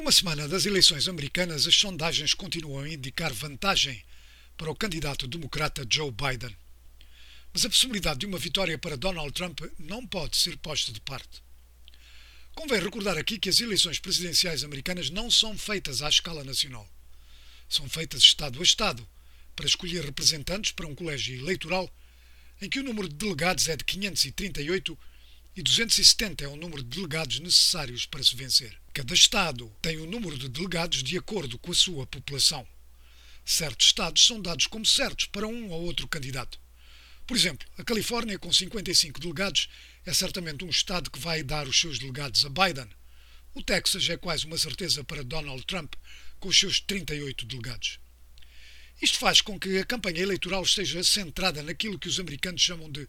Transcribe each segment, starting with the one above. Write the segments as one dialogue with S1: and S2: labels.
S1: Uma semana das eleições americanas, as sondagens continuam a indicar vantagem para o candidato democrata Joe Biden. Mas a possibilidade de uma vitória para Donald Trump não pode ser posta de parte. Convém recordar aqui que as eleições presidenciais americanas não são feitas à escala nacional. São feitas Estado a Estado, para escolher representantes para um colégio eleitoral em que o número de delegados é de 538 e 270 é o número de delegados necessários para se vencer. Cada Estado tem o um número de delegados de acordo com a sua população. Certos Estados são dados como certos para um ou outro candidato. Por exemplo, a Califórnia, com 55 delegados, é certamente um Estado que vai dar os seus delegados a Biden. O Texas é quase uma certeza para Donald Trump, com os seus 38 delegados. Isto faz com que a campanha eleitoral esteja centrada naquilo que os americanos chamam de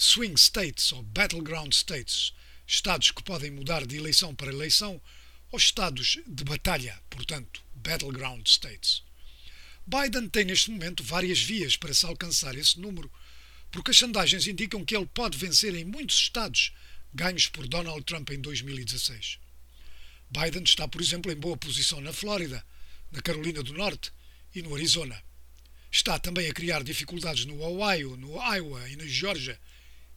S1: swing states ou battleground states, estados que podem mudar de eleição para eleição, ou estados de batalha, portanto, battleground states. Biden tem neste momento várias vias para se alcançar esse número, porque as sondagens indicam que ele pode vencer em muitos estados ganhos por Donald Trump em 2016. Biden está, por exemplo, em boa posição na Flórida, na Carolina do Norte e no Arizona. Está também a criar dificuldades no Ohio, no Iowa e na Geórgia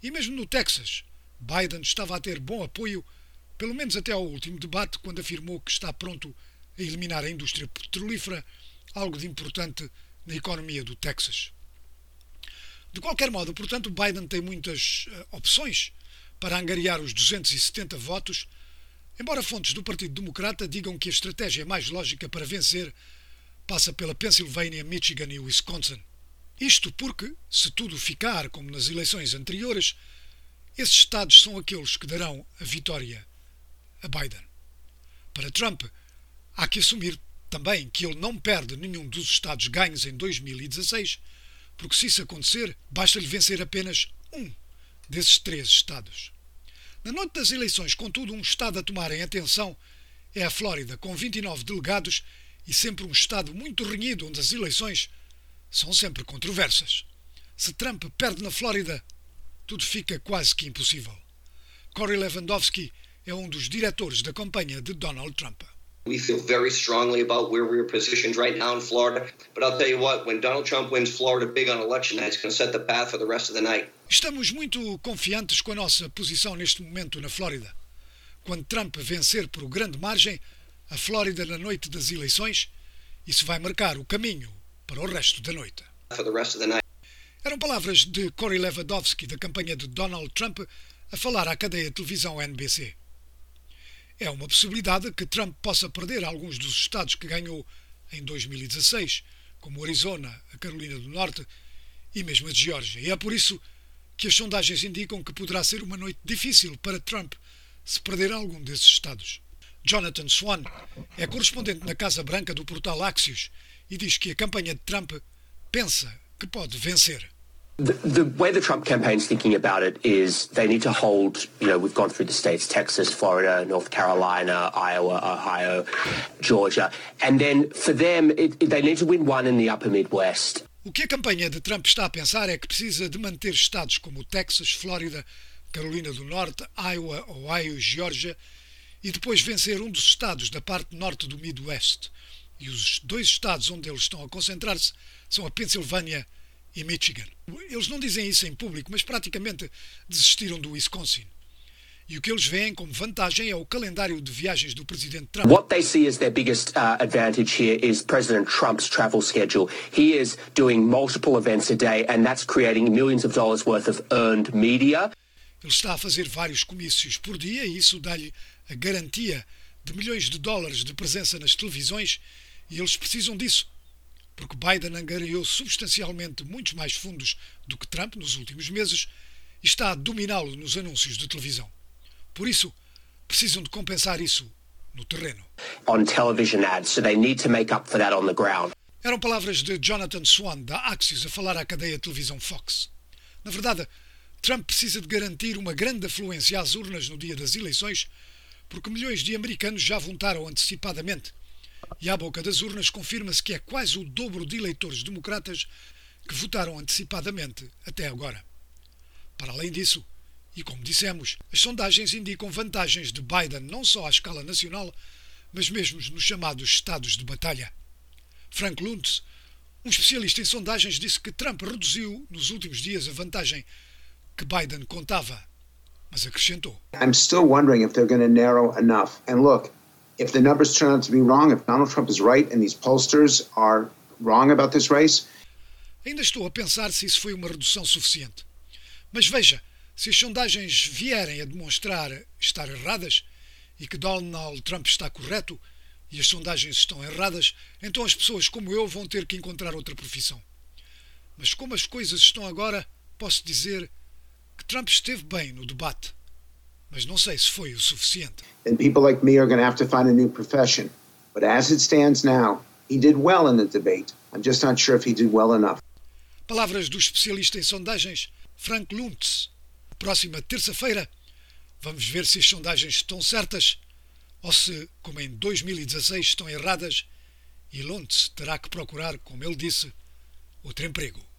S1: e mesmo no Texas, Biden estava a ter bom apoio, pelo menos até ao último debate, quando afirmou que está pronto a eliminar a indústria petrolífera, algo de importante na economia do Texas. De qualquer modo, portanto, Biden tem muitas uh, opções para angariar os 270 votos, embora fontes do Partido Democrata digam que a estratégia mais lógica para vencer passa pela Pensilvânia, Michigan e Wisconsin. Isto porque, se tudo ficar como nas eleições anteriores, esses estados são aqueles que darão a vitória a Biden. Para Trump, há que assumir também que ele não perde nenhum dos estados ganhos em 2016, porque se isso acontecer, basta-lhe vencer apenas um desses três estados. Na noite das eleições, contudo, um estado a tomar em atenção é a Flórida, com 29 delegados e sempre um estado muito renhido onde as eleições são sempre controversas. Se Trump perde na Flórida, tudo fica quase que impossível. Corey Lewandowski é um dos diretores da campanha de Donald Trump.
S2: We feel very strongly about where we're positioned right now in Florida. But I'll tell you what, when Donald Trump wins Florida big on election night, it's going to set the path for the rest of the night.
S1: Estamos muito confiantes com a nossa posição neste momento na Flórida. Quando Trump vencer por grande margem a Flórida na noite das eleições, isso vai marcar o caminho para o resto da noite. Eram palavras de Corey Lewandowski da campanha de Donald Trump a falar à cadeia de televisão NBC. É uma possibilidade que Trump possa perder alguns dos estados que ganhou em 2016, como Arizona, a Carolina do Norte e mesmo a Geórgia. E é por isso que as sondagens indicam que poderá ser uma noite difícil para Trump se perder algum desses estados. Jonathan Swan é correspondente na Casa Branca do portal Axios e diz que a campanha de Trump pensa que pode vencer.
S3: The, the, way the Trump campaign's thinking about it is they need to hold, you know, we've gone through the states, Texas, Florida, North Carolina, Iowa, Ohio, Georgia. And then for them, it, it, they need to win one in the upper Midwest.
S1: O que a campanha de Trump está a pensar é que precisa de manter estados como Texas, Flórida, Carolina do Norte, Iowa, Ohio, Geórgia e depois vencer um dos estados da parte norte do Midwest. E os dois estados onde eles estão a concentrar-se são a Pensilvânia e Michigan. Eles não dizem isso em público, mas praticamente desistiram do Wisconsin. E o que eles veem como vantagem é o calendário de viagens do presidente Trump.
S3: What they see as their biggest uh, advantage here is President Trump's travel schedule. He is doing multiple events a day and that's creating millions of dollars worth of earned media.
S1: Ele está a fazer vários comícios por dia e isso dá-lhe a garantia de milhões de dólares de presença nas televisões e eles precisam disso, porque Biden angariou substancialmente muitos mais fundos do que Trump nos últimos meses e está a dominá-lo nos anúncios de televisão. Por isso, precisam de compensar isso no terreno.
S3: On television ads, so they need to make up for that on the ground.
S1: Eram palavras de Jonathan Swan, da Axios, a falar à cadeia de televisão Fox. Na verdade, Trump precisa de garantir uma grande afluência às urnas no dia das eleições, porque milhões de americanos já votaram antecipadamente e à boca das urnas confirma-se que é quase o dobro de eleitores democratas que votaram antecipadamente até agora. Para além disso, e como dissemos, as sondagens indicam vantagens de Biden não só à escala nacional, mas mesmo nos chamados estados de batalha. Frank Luntz, um especialista em sondagens, disse que Trump reduziu nos últimos dias a vantagem que Biden contava, mas acrescentou:
S4: I'm still wondering if they're going to narrow enough. And look, if the numbers turn out to be wrong, if Donald Trump is right and these pollsters are wrong about this race,
S1: Ainda estou a pensar se isso foi uma redução suficiente. Mas veja, se as sondagens vierem a demonstrar estar erradas e que Donald Trump está correto e as sondagens estão erradas, então as pessoas como eu vão ter que encontrar outra profissão. Mas como as coisas estão agora, posso dizer que Trump esteve bem no debate. Mas não sei se foi o suficiente.
S4: then people like me are going to have to find a new profession. But as it stands now, he did well in the debate. I'm just not sure if he did well enough.
S1: Palavras do especialista em sondagens, Frank Luntz. Próxima terça-feira, vamos ver se as sondagens estão certas ou se, como em 2016, estão erradas e Luntz terá que procurar, como ele disse, outro emprego.